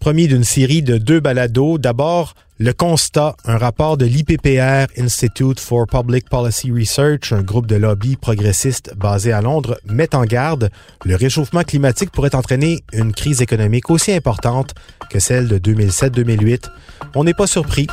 Premier d'une série de deux balados. D'abord, le constat, un rapport de l'IPPR, Institute for Public Policy Research, un groupe de lobby progressiste basé à Londres, met en garde, le réchauffement climatique pourrait entraîner une crise économique aussi importante que celle de 2007-2008. On n'est pas surpris.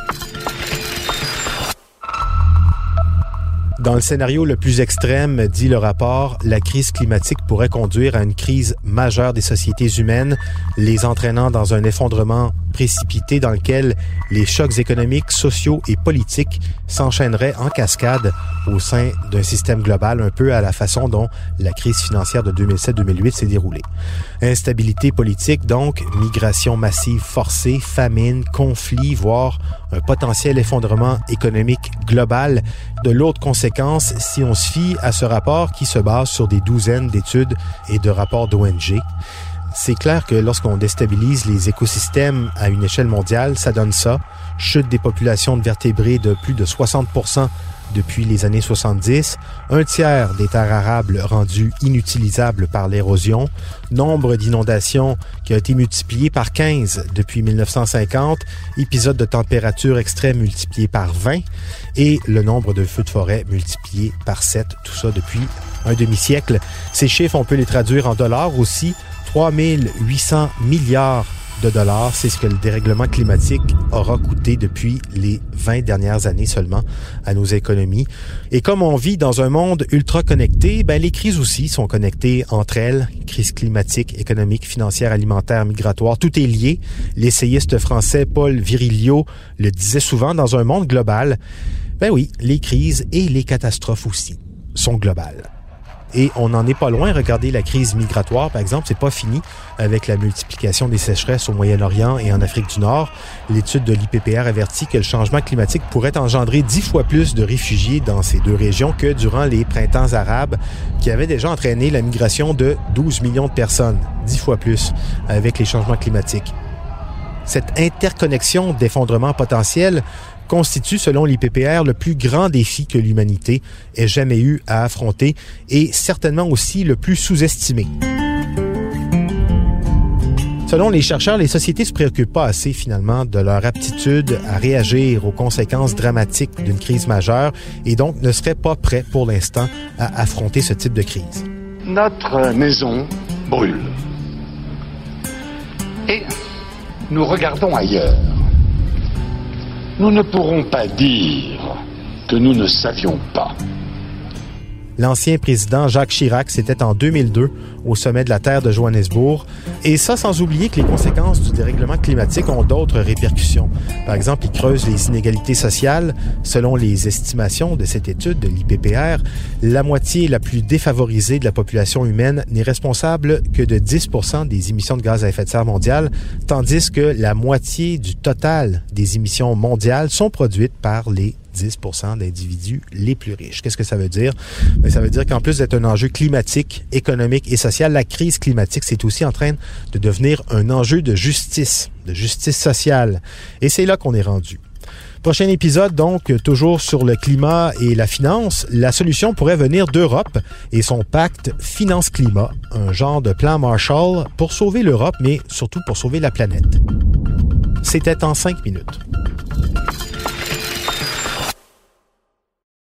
Dans le scénario le plus extrême, dit le rapport, la crise climatique pourrait conduire à une crise majeure des sociétés humaines, les entraînant dans un effondrement précipité dans lequel les chocs économiques, sociaux et politiques s'enchaîneraient en cascade au sein d'un système global, un peu à la façon dont la crise financière de 2007-2008 s'est déroulée. Instabilité politique, donc, migration massive forcée, famine, conflit, voire un potentiel effondrement économique global. De l'autre conséquence, si on se fie à ce rapport qui se base sur des douzaines d'études et de rapports d'ONG, c'est clair que lorsqu'on déstabilise les écosystèmes à une échelle mondiale, ça donne ça. Chute des populations de vertébrés de plus de 60 depuis les années 70, un tiers des terres arables rendues inutilisables par l'érosion, nombre d'inondations qui a été multiplié par 15 depuis 1950, épisodes de température extrême multipliés par 20 et le nombre de feux de forêt multiplié par 7, tout ça depuis un demi-siècle. Ces chiffres, on peut les traduire en dollars aussi. 3800 milliards de dollars, c'est ce que le dérèglement climatique aura coûté depuis les 20 dernières années seulement à nos économies. Et comme on vit dans un monde ultra connecté, ben les crises aussi sont connectées entre elles. Crise climatique, économique, financière, alimentaire, migratoire, tout est lié. L'essayiste français Paul Virilio le disait souvent dans un monde global. Ben oui, les crises et les catastrophes aussi sont globales. Et on n'en est pas loin. Regardez la crise migratoire, par exemple, c'est pas fini avec la multiplication des sécheresses au Moyen-Orient et en Afrique du Nord. L'étude de l'IPPR avertit que le changement climatique pourrait engendrer dix fois plus de réfugiés dans ces deux régions que durant les printemps arabes qui avaient déjà entraîné la migration de 12 millions de personnes, dix fois plus avec les changements climatiques. Cette interconnexion d'effondrement potentiel constitue, selon l'IPPR, le plus grand défi que l'humanité ait jamais eu à affronter et certainement aussi le plus sous-estimé. Selon les chercheurs, les sociétés se préoccupent pas assez finalement de leur aptitude à réagir aux conséquences dramatiques d'une crise majeure et donc ne seraient pas prêts pour l'instant à affronter ce type de crise. Notre maison brûle. Et nous regardons ailleurs nous ne pourrons pas dire que nous ne savions pas. L'ancien président Jacques Chirac, c'était en 2002 au sommet de la Terre de Johannesburg. Et ça sans oublier que les conséquences du dérèglement climatique ont d'autres répercussions. Par exemple, il creuse les inégalités sociales. Selon les estimations de cette étude de l'IPPR, la moitié la plus défavorisée de la population humaine n'est responsable que de 10 des émissions de gaz à effet de serre mondiales, tandis que la moitié du total des émissions mondiales sont produites par les 10 d'individus les plus riches. Qu'est-ce que ça veut dire? Ben, ça veut dire qu'en plus d'être un enjeu climatique, économique et social, la crise climatique, c'est aussi en train de devenir un enjeu de justice, de justice sociale. Et c'est là qu'on est rendu. Prochain épisode, donc, toujours sur le climat et la finance. La solution pourrait venir d'Europe et son pacte finance-climat, un genre de plan Marshall pour sauver l'Europe, mais surtout pour sauver la planète. C'était en cinq minutes.